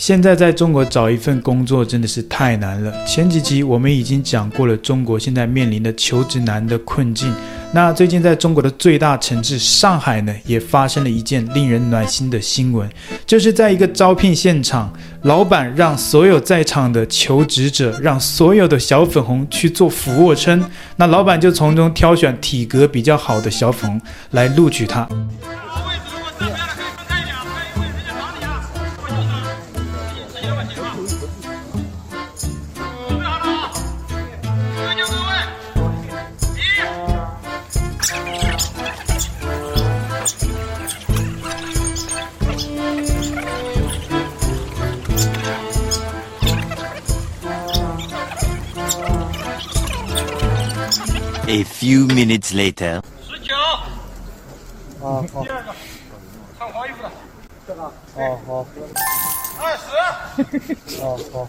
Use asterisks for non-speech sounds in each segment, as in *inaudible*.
现在在中国找一份工作真的是太难了。前几集我们已经讲过了，中国现在面临的求职难的困境。那最近在中国的最大城市上海呢，也发生了一件令人暖心的新闻，就是在一个招聘现场，老板让所有在场的求职者，让所有的小粉红去做俯卧撑，那老板就从中挑选体格比较好的小粉红来录取他。A few minutes later，十九，啊好，第二个，穿黄衣服的，这个，哦好，二十，哦好，哦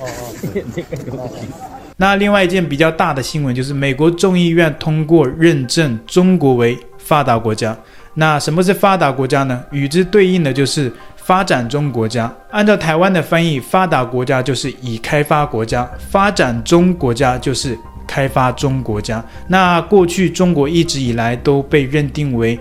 哦，那另外一件比较大的新闻就是，美国众议院通过认证中国为发达国家。那什么是发达国家呢？与之对应的就是发展中国家。按照台湾的翻译，发达国家就是已开发国家，发展中国家就是。开发中国家，那过去中国一直以来都被认定为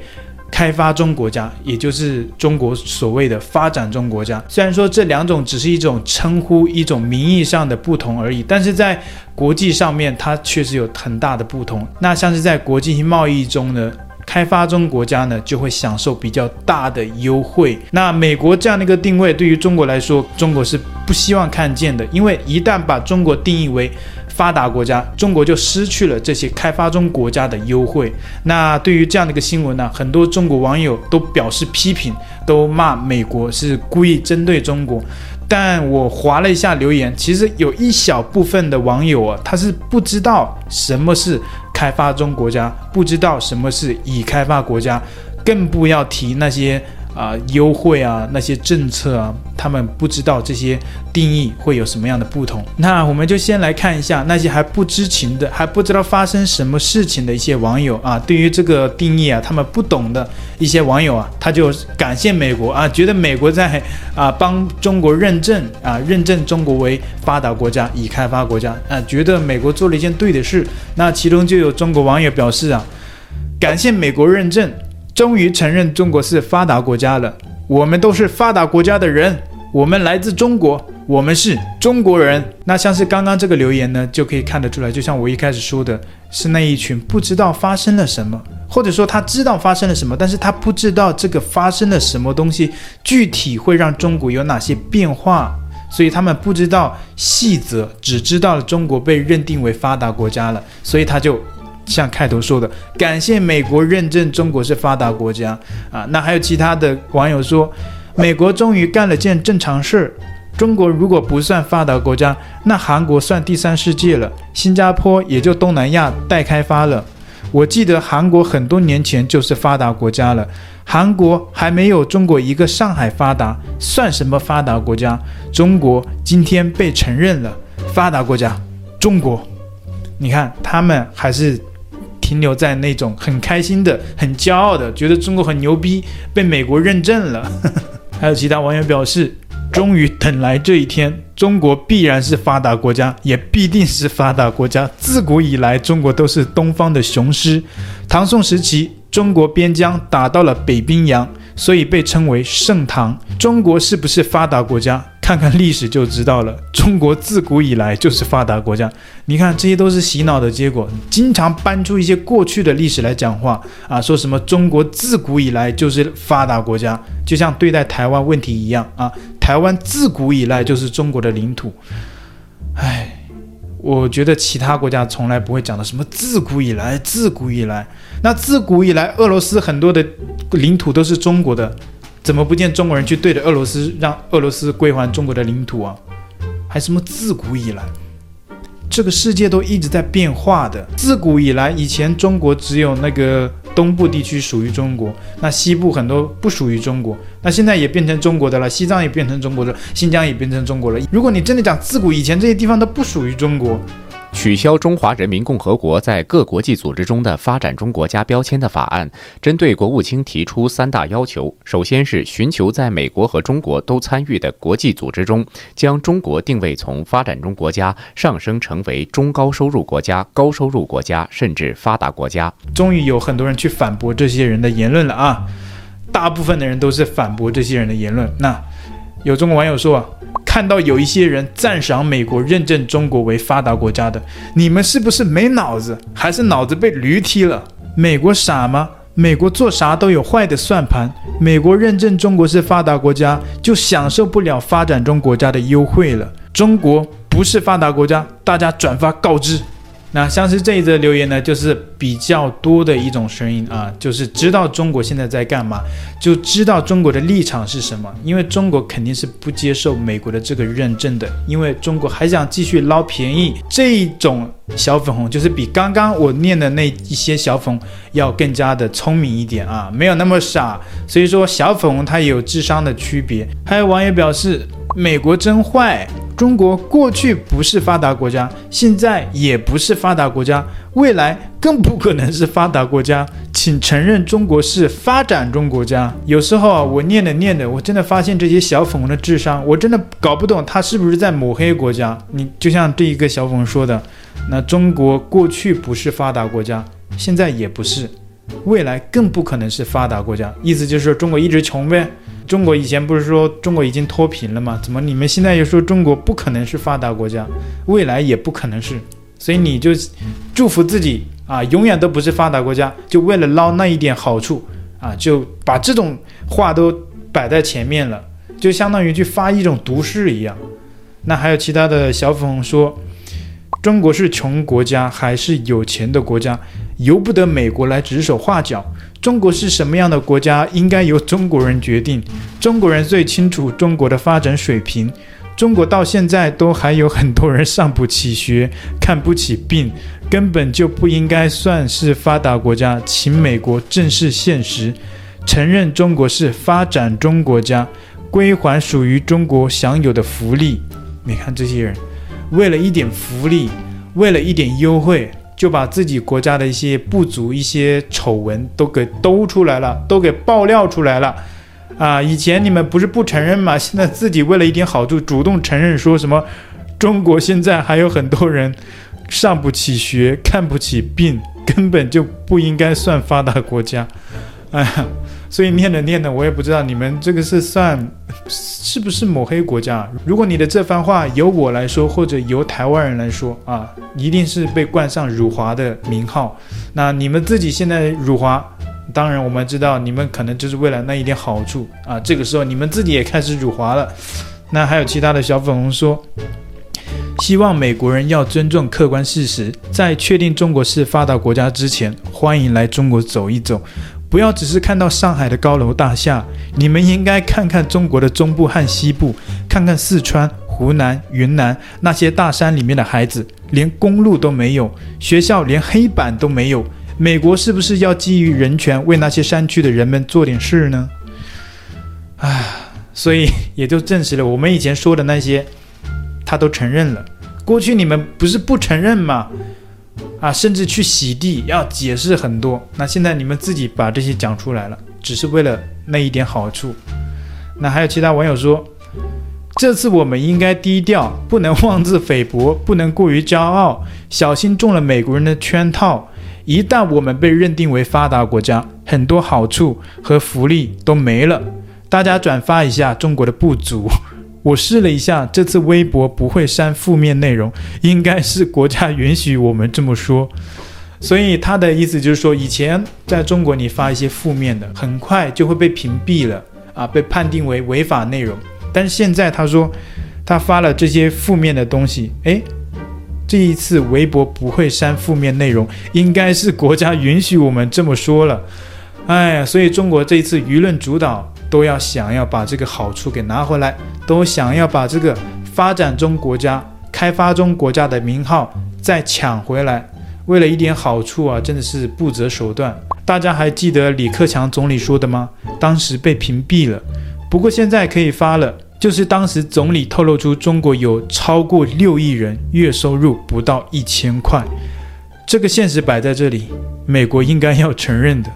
开发中国家，也就是中国所谓的发展中国家。虽然说这两种只是一种称呼，一种名义上的不同而已，但是在国际上面，它确实有很大的不同。那像是在国际贸易中呢，开发中国家呢就会享受比较大的优惠。那美国这样的一个定位，对于中国来说，中国是不希望看见的，因为一旦把中国定义为发达国家，中国就失去了这些开发中国家的优惠。那对于这样的一个新闻呢，很多中国网友都表示批评，都骂美国是故意针对中国。但我划了一下留言，其实有一小部分的网友啊，他是不知道什么是开发中国家，不知道什么是已开发国家，更不要提那些。啊，优惠啊，那些政策啊，他们不知道这些定义会有什么样的不同。那我们就先来看一下那些还不知情的、还不知道发生什么事情的一些网友啊，对于这个定义啊，他们不懂的一些网友啊，他就感谢美国啊，觉得美国在啊帮中国认证啊，认证中国为发达国家、已开发国家啊，觉得美国做了一件对的事。那其中就有中国网友表示啊，感谢美国认证。终于承认中国是发达国家了。我们都是发达国家的人，我们来自中国，我们是中国人。那像是刚刚这个留言呢，就可以看得出来，就像我一开始说的，是那一群不知道发生了什么，或者说他知道发生了什么，但是他不知道这个发生了什么东西，具体会让中国有哪些变化，所以他们不知道细则，只知道中国被认定为发达国家了，所以他就。像开头说的，感谢美国认证中国是发达国家啊。那还有其他的网友说，美国终于干了件正常事儿。中国如果不算发达国家，那韩国算第三世界了，新加坡也就东南亚待开发了。我记得韩国很多年前就是发达国家了，韩国还没有中国一个上海发达，算什么发达国家？中国今天被承认了，发达国家，中国。你看他们还是。停留在那种很开心的、很骄傲的，觉得中国很牛逼，被美国认证了。*laughs* 还有其他网友表示，终于等来这一天，中国必然是发达国家，也必定是发达国家。自古以来，中国都是东方的雄狮。唐宋时期，中国边疆打到了北冰洋，所以被称为盛唐。中国是不是发达国家？看看历史就知道了。中国自古以来就是发达国家。你看，这些都是洗脑的结果。经常搬出一些过去的历史来讲话啊，说什么中国自古以来就是发达国家，就像对待台湾问题一样啊。台湾自古以来就是中国的领土。唉，我觉得其他国家从来不会讲的什么自古以来，自古以来。那自古以来，俄罗斯很多的领土都是中国的。怎么不见中国人去对着俄罗斯，让俄罗斯归还中国的领土啊？还什么自古以来？这个世界都一直在变化的。自古以来，以前中国只有那个东部地区属于中国，那西部很多不属于中国。那现在也变成中国的了，西藏也变成中国的，新疆也变成中国了。如果你真的讲自古以前这些地方都不属于中国，取消中华人民共和国在各国际组织中的发展中国家标签的法案，针对国务卿提出三大要求：首先是寻求在美国和中国都参与的国际组织中，将中国定位从发展中国家上升成为中高收入国家、高收入国家，甚至发达国家。终于有很多人去反驳这些人的言论了啊！大部分的人都是反驳这些人的言论。那有中国网友说。看到有一些人赞赏美国认证中国为发达国家的，你们是不是没脑子，还是脑子被驴踢了？美国傻吗？美国做啥都有坏的算盘。美国认证中国是发达国家，就享受不了发展中国家的优惠了。中国不是发达国家，大家转发告知。那像是这一则留言呢，就是比较多的一种声音啊，就是知道中国现在在干嘛，就知道中国的立场是什么。因为中国肯定是不接受美国的这个认证的，因为中国还想继续捞便宜。这一种小粉红就是比刚刚我念的那一些小粉红要更加的聪明一点啊，没有那么傻。所以说小粉红它也有智商的区别。还有网友表示，美国真坏。中国过去不是发达国家，现在也不是发达国家，未来更不可能是发达国家。请承认中国是发展中国家。有时候啊，我念着念着，我真的发现这些小粉红的智商，我真的搞不懂他是不是在抹黑国家。你就像这一个小粉红说的，那中国过去不是发达国家，现在也不是，未来更不可能是发达国家。意思就是说中国一直穷呗。中国以前不是说中国已经脱贫了吗？怎么你们现在又说中国不可能是发达国家，未来也不可能是？所以你就祝福自己啊，永远都不是发达国家，就为了捞那一点好处啊，就把这种话都摆在前面了，就相当于去发一种毒誓一样。那还有其他的小粉红说，中国是穷国家还是有钱的国家，由不得美国来指手画脚。中国是什么样的国家，应该由中国人决定。中国人最清楚中国的发展水平。中国到现在都还有很多人上不起学，看不起病，根本就不应该算是发达国家。请美国正视现实，承认中国是发展中国家，归还属于中国享有的福利。你看这些人，为了一点福利，为了一点优惠。就把自己国家的一些不足、一些丑闻都给兜出来了，都给爆料出来了，啊！以前你们不是不承认吗？现在自己为了一点好处，主动承认说什么中国现在还有很多人上不起学、看不起病，根本就不应该算发达国家，哎！*laughs* 所以念着念着，我也不知道你们这个是算 *laughs* 是不是抹黑国家。如果你的这番话由我来说，或者由台湾人来说啊，一定是被冠上辱华的名号。那你们自己现在辱华，当然我们知道你们可能就是为了那一点好处啊。这个时候你们自己也开始辱华了。那还有其他的小粉红说，希望美国人要尊重客观事实，在确定中国是发达国家之前，欢迎来中国走一走。不要只是看到上海的高楼大厦，你们应该看看中国的中部和西部，看看四川、湖南、云南那些大山里面的孩子，连公路都没有，学校连黑板都没有。美国是不是要基于人权，为那些山区的人们做点事呢？唉，所以也就证实了我们以前说的那些，他都承认了。过去你们不是不承认吗？啊，甚至去洗地要解释很多。那现在你们自己把这些讲出来了，只是为了那一点好处。那还有其他网友说，这次我们应该低调，不能妄自菲薄，不能过于骄傲，小心中了美国人的圈套。一旦我们被认定为发达国家，很多好处和福利都没了。大家转发一下中国的不足。我试了一下，这次微博不会删负面内容，应该是国家允许我们这么说。所以他的意思就是说，以前在中国你发一些负面的，很快就会被屏蔽了啊，被判定为违法内容。但是现在他说，他发了这些负面的东西，诶，这一次微博不会删负面内容，应该是国家允许我们这么说了。哎呀，所以中国这一次舆论主导。都要想要把这个好处给拿回来，都想要把这个发展中国家、开发中国家的名号再抢回来。为了一点好处啊，真的是不择手段。大家还记得李克强总理说的吗？当时被屏蔽了，不过现在可以发了。就是当时总理透露出中国有超过六亿人月收入不到一千块，这个现实摆在这里，美国应该要承认的。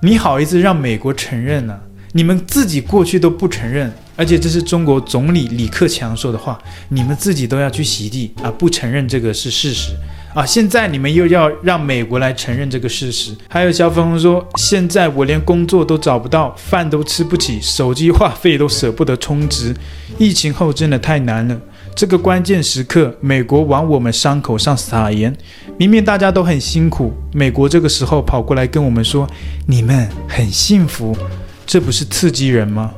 你好意思让美国承认呢、你们自己过去都不承认，而且这是中国总理李克强说的话，你们自己都要去洗地啊，不承认这个是事实。啊！现在你们又要让美国来承认这个事实。还有小粉红说，现在我连工作都找不到，饭都吃不起，手机话费都舍不得充值。疫情后真的太难了。这个关键时刻，美国往我们伤口上撒盐。明明大家都很辛苦，美国这个时候跑过来跟我们说，你们很幸福，这不是刺激人吗？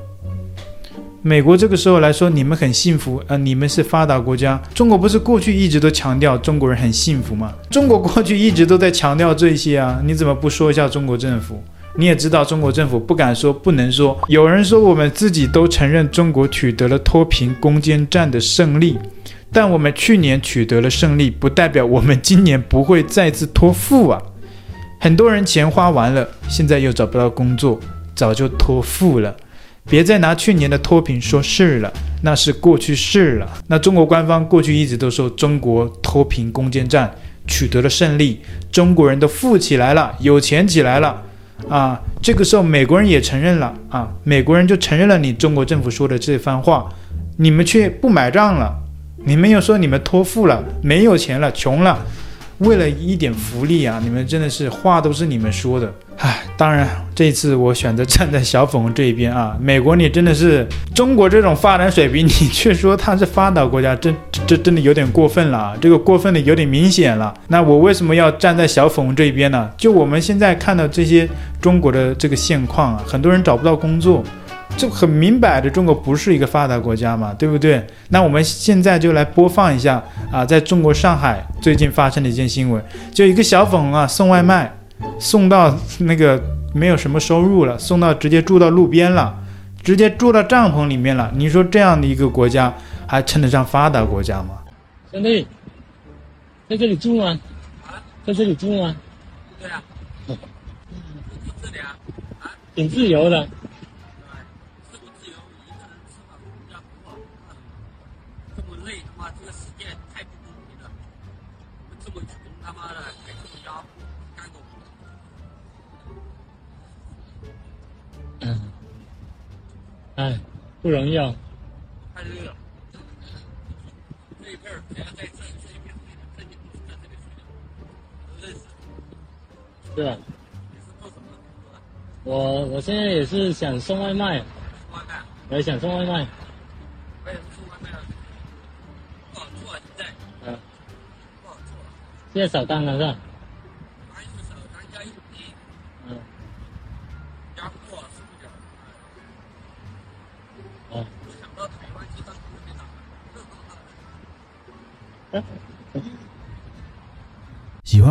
美国这个时候来说，你们很幸福，呃，你们是发达国家。中国不是过去一直都强调中国人很幸福吗？中国过去一直都在强调这些啊，你怎么不说一下中国政府？你也知道中国政府不敢说，不能说。有人说我们自己都承认中国取得了脱贫攻坚战的胜利，但我们去年取得了胜利，不代表我们今年不会再次脱富啊。很多人钱花完了，现在又找不到工作，早就脱富了。别再拿去年的脱贫说事了，那是过去式了。那中国官方过去一直都说中国脱贫攻坚战取得了胜利，中国人都富起来了，有钱起来了啊！这个时候美国人也承认了啊，美国人就承认了你中国政府说的这番话，你们却不买账了，你们又说你们脱富了，没有钱了，穷了。为了一点福利啊，你们真的是话都是你们说的，唉，当然这次我选择站在小粉红这一边啊。*laughs* 美国你真的是中国这种发展水平，你却说它是发达国家，这这真的有点过分了啊，这个过分的有点明显了。那我为什么要站在小粉红这一边呢？就我们现在看到这些中国的这个现况啊，很多人找不到工作。这很明摆着，中国不是一个发达国家嘛，对不对？那我们现在就来播放一下啊，在中国上海最近发生的一件新闻，就一个小粉红啊送外卖，送到那个没有什么收入了，送到直接住到路边了，直接住到帐篷里面了。你说这样的一个国家还称得上发达国家吗？兄弟，在这里住吗？在这里住吗？对啊。住这里啊？挺自由的。哎，不容易啊。太热了。这一片儿在这，这一片这里不是在这里睡的，认识。是吧？你是做什么的？我我现在也是想送外卖。送外卖。我也想送外卖。我也是送外卖的。不好做啊，现在。嗯。不好做。现在扫单了是吧？喜欢